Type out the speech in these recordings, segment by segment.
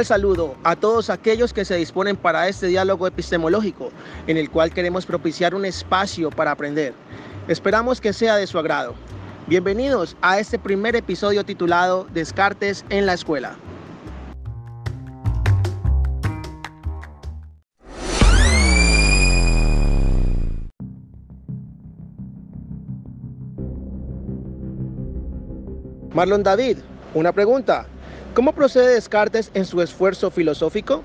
Cordial saludo a todos aquellos que se disponen para este diálogo epistemológico, en el cual queremos propiciar un espacio para aprender. Esperamos que sea de su agrado. Bienvenidos a este primer episodio titulado Descartes en la escuela. Marlon David, una pregunta. ¿Cómo procede Descartes en su esfuerzo filosófico?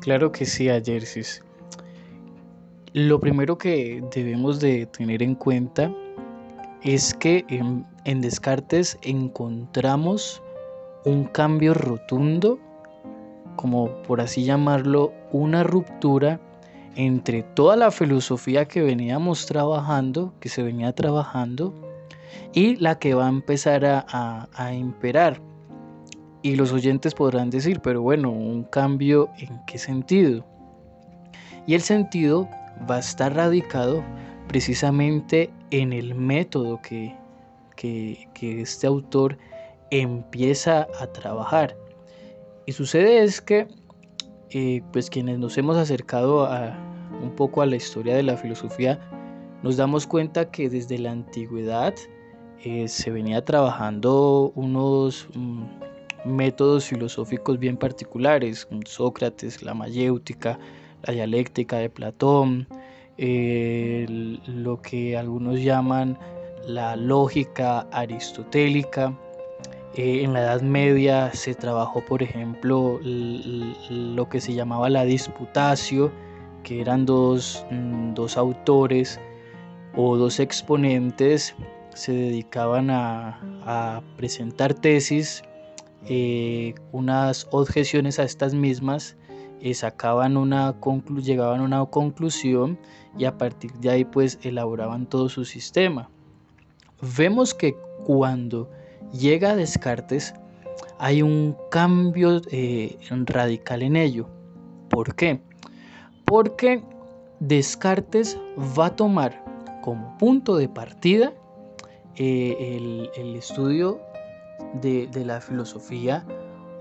Claro que sí, Ayersis. Lo primero que debemos de tener en cuenta es que en, en Descartes encontramos un cambio rotundo, como por así llamarlo, una ruptura entre toda la filosofía que veníamos trabajando, que se venía trabajando, y la que va a empezar a, imperar. Y los oyentes podrán decir, pero bueno, un cambio en qué sentido? Y el sentido va a estar radicado precisamente en el método que, que, este autor empieza a trabajar. Y sucede es que eh, pues quienes nos hemos acercado a, un poco a la historia de la filosofía, nos damos cuenta que desde la antigüedad eh, se venía trabajando unos mm, métodos filosóficos bien particulares, Sócrates, la mayéutica, la dialéctica de Platón, lo que algunos llaman la lógica aristotélica. Eh, en la Edad Media se trabajó, por ejemplo, lo que se llamaba la disputatio, que eran mm, dos, autores o dos exponentes, se dedicaban a, presentar tesis, eh, unas objeciones a estas mismas, eh, sacaban una llegaban a una conclusión y a partir de ahí pues elaboraban todo su sistema. Vemos que cuando llega Descartes hay un cambio eh, radical en ello. ¿Por qué? porque Descartes va a tomar como punto de partida eh, el, estudio de, la filosofía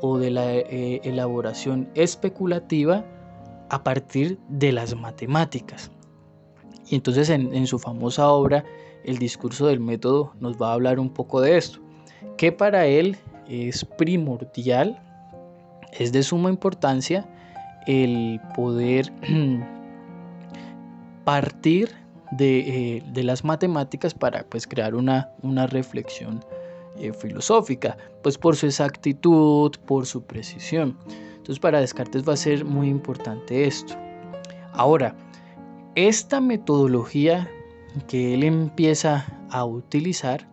o de la eh, elaboración especulativa a partir de las matemáticas. Y entonces en, su famosa obra, El discurso del método, nos va a hablar un poco de esto, que para él es primordial, es de suma importancia el poder partir eh, de, las matemáticas para pues, crear una, una reflexión eh, filosófica, pues por su exactitud, por su precisión. Entonces para Descartes va a ser muy importante esto. Ahora, esta metodología que él empieza a utilizar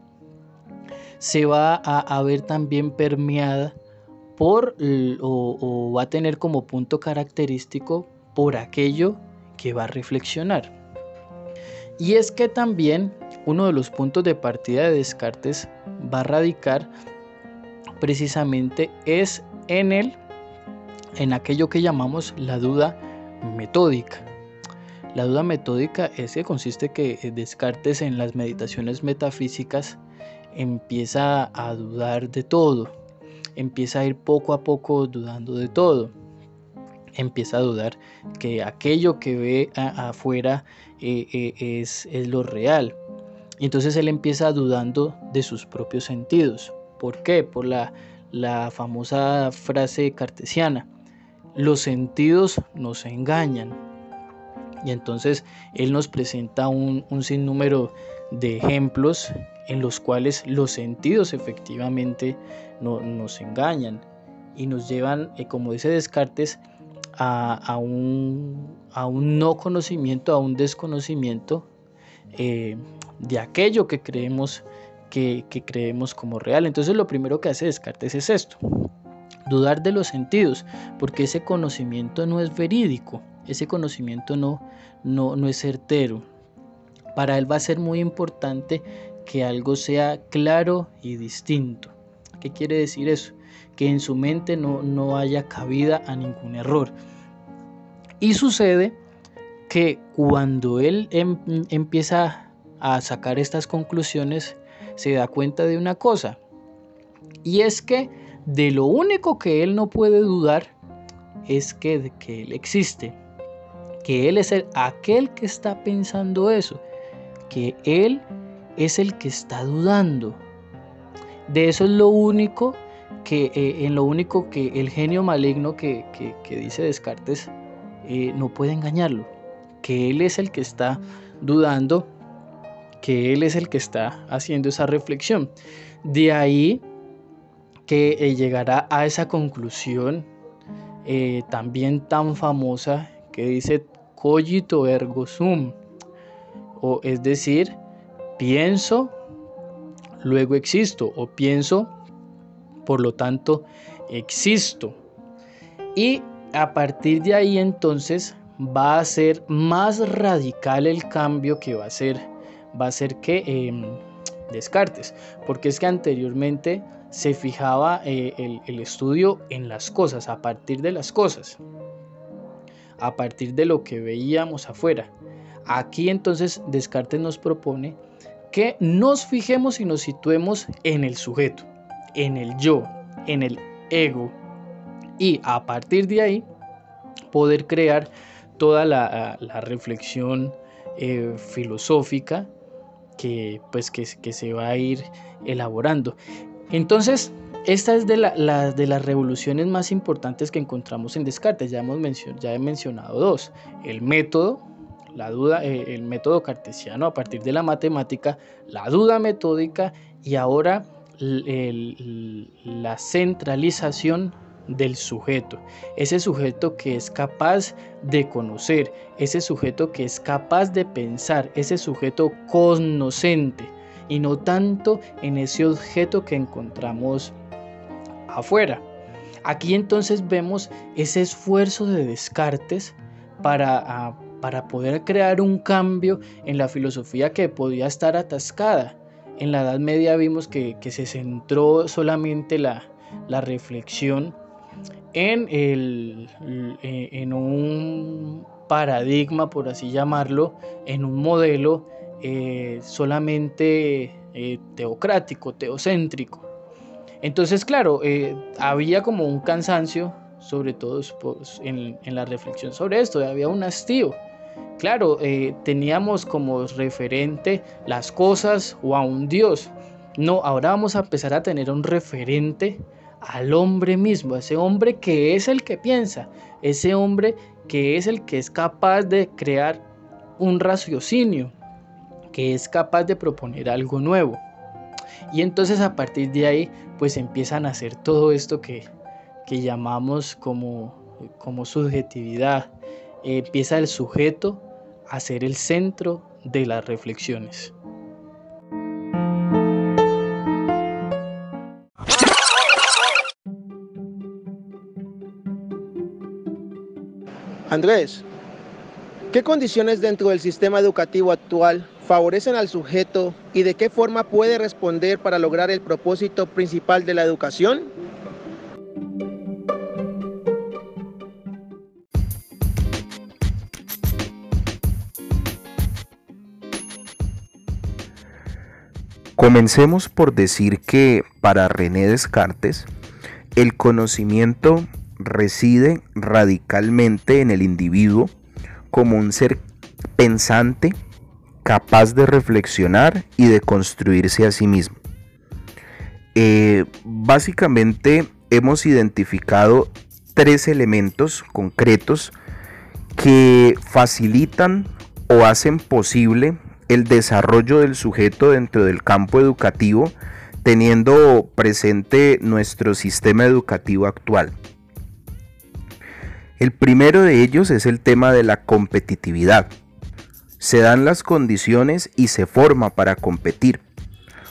se va a, a ver también permeada por o, va a tener como punto característico por aquello que va a reflexionar. Y es que también uno de los puntos de partida de Descartes va a radicar precisamente es en el en aquello que llamamos la duda metódica. La duda metódica es que consiste que Descartes en las meditaciones metafísicas empieza a dudar de todo, empieza a ir poco a poco dudando de todo. Empieza a dudar que aquello que ve afuera eh, eh, es, es lo real. Y entonces él empieza dudando de sus propios sentidos. ¿Por qué? Por la, la famosa frase cartesiana. Los sentidos nos engañan. Y entonces él nos presenta un, sinnúmero de ejemplos en los cuales los sentidos efectivamente no, nos engañan y nos llevan, eh, como dice Descartes, a, un, no conocimiento, a un desconocimiento eh, de aquello que creemos, que creemos como real. Entonces lo primero que hace Descartes es esto, dudar de los sentidos, porque ese conocimiento no es verídico, ese conocimiento no, no, no es certero. Para él va a ser muy importante que algo sea claro y distinto. ¿Qué quiere decir eso? Que en su mente no, no haya cabida a ningún error. Y sucede que cuando él em, empieza a sacar estas conclusiones, se da cuenta de una cosa. Y es que de lo único que él no puede dudar es que, que él existe. Que él es el, aquel que está pensando eso. Que él es el que está dudando. De eso es lo único que, eh, en lo único que el genio maligno que, dice Descartes eh, no puede engañarlo. Que él es el que está dudando, que él es el que está haciendo esa reflexión. De ahí que eh, llegará a esa conclusión también tan famosa que dice cogito ergo sum, o es decir, pienso, luego existo, o pienso, por lo tanto, existo. Y a partir de ahí entonces va a ser más radical el cambio que va a ser, va a ser que em, Descartes, porque es que anteriormente se fijaba eh, el, estudio en las cosas, a partir de las cosas, a partir de lo que veíamos afuera. Aquí entonces Descartes nos propone que nos fijemos y nos situemos en el sujeto, en el yo, en el ego. Y a partir de ahí poder crear toda la, reflexión eh, filosófica que, pues, que, se va a ir elaborando. Entonces, esta es de, las revoluciones más importantes que encontramos en Descartes. Ya, hemos he mencionado dos. El método, la duda, eh, el método cartesiano a partir de la matemática, la duda metódica y ahora la centralización del sujeto, ese sujeto que es capaz de conocer, ese sujeto que es capaz de pensar, ese sujeto conocente y no tanto en ese objeto que encontramos afuera. Aquí entonces vemos ese esfuerzo de Descartes para ah, para poder crear un cambio en la filosofía que podía estar atascada. En la Edad Media vimos que, se centró solamente la, reflexión en, el, eh, en un paradigma, por así llamarlo, en un modelo eh, solamente eh, teocrático, teocéntrico. Entonces, claro, había como un cansancio, sobre todo pues, en, en, la reflexión sobre esto, había un hastío. Claro, eh, teníamos como referente las cosas o a un Dios. No, ahora vamos a empezar a tener un referente al hombre mismo, ese hombre que es el que piensa, ese hombre que es el que es capaz de crear un raciocinio, que es capaz de proponer algo nuevo. Y entonces a partir de ahí pues empiezan a hacer todo esto que, que llamamos como, como subjetividad, empieza el sujeto a ser el centro de las reflexiones. Andrés, ¿qué condiciones dentro del sistema educativo actual favorecen al sujeto y de qué forma puede responder para lograr el propósito principal de la educación? Comencemos por decir que para René Descartes, el conocimiento reside radicalmente en el individuo como un ser pensante, capaz de reflexionar y de construirse a sí mismo. Eh, básicamente hemos identificado tres elementos concretos que facilitan o hacen posible el desarrollo del sujeto dentro del campo educativo, teniendo presente nuestro sistema educativo actual. El primero de ellos es el tema de la competitividad. Se dan las condiciones y se forma para competir,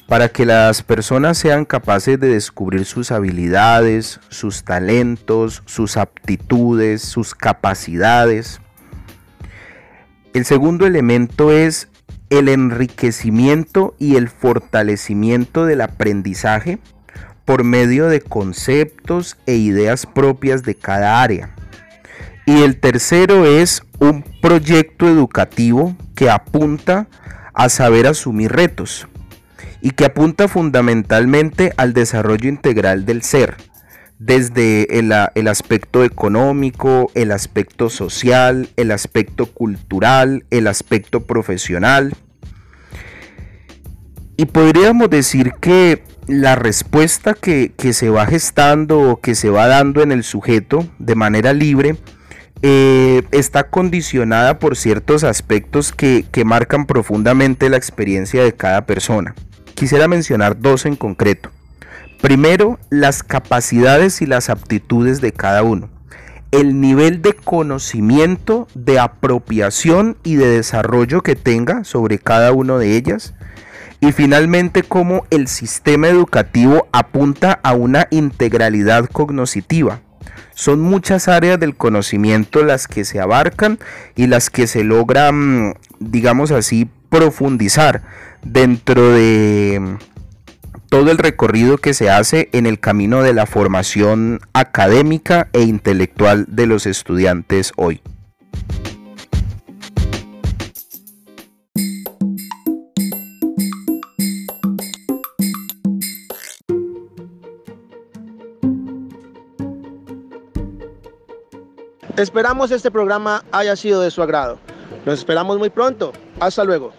para que las personas sean capaces de descubrir sus habilidades, sus talentos, sus aptitudes, sus capacidades. El segundo elemento es el enriquecimiento y el fortalecimiento del aprendizaje por medio de conceptos e ideas propias de cada área. Y el tercero es un proyecto educativo que apunta a saber asumir retos y que apunta fundamentalmente al desarrollo integral del ser, desde el, aspecto económico, el aspecto social, el aspecto cultural, el aspecto profesional. Y podríamos decir que la respuesta que, se va gestando o que se va dando en el sujeto de manera libre eh, está condicionada por ciertos aspectos que, que marcan profundamente la experiencia de cada persona. Quisiera mencionar dos en concreto. Primero, las capacidades y las aptitudes de cada uno. El nivel de conocimiento, de apropiación y de desarrollo que tenga sobre cada una de ellas. Y finalmente, cómo el sistema educativo apunta a una integralidad cognoscitiva. Son muchas áreas del conocimiento las que se abarcan y las que se logran, digamos así, profundizar dentro de todo el recorrido que se hace en el camino de la formación académica e intelectual de los estudiantes hoy. Esperamos este programa haya sido de su agrado. Nos esperamos muy pronto. Hasta luego.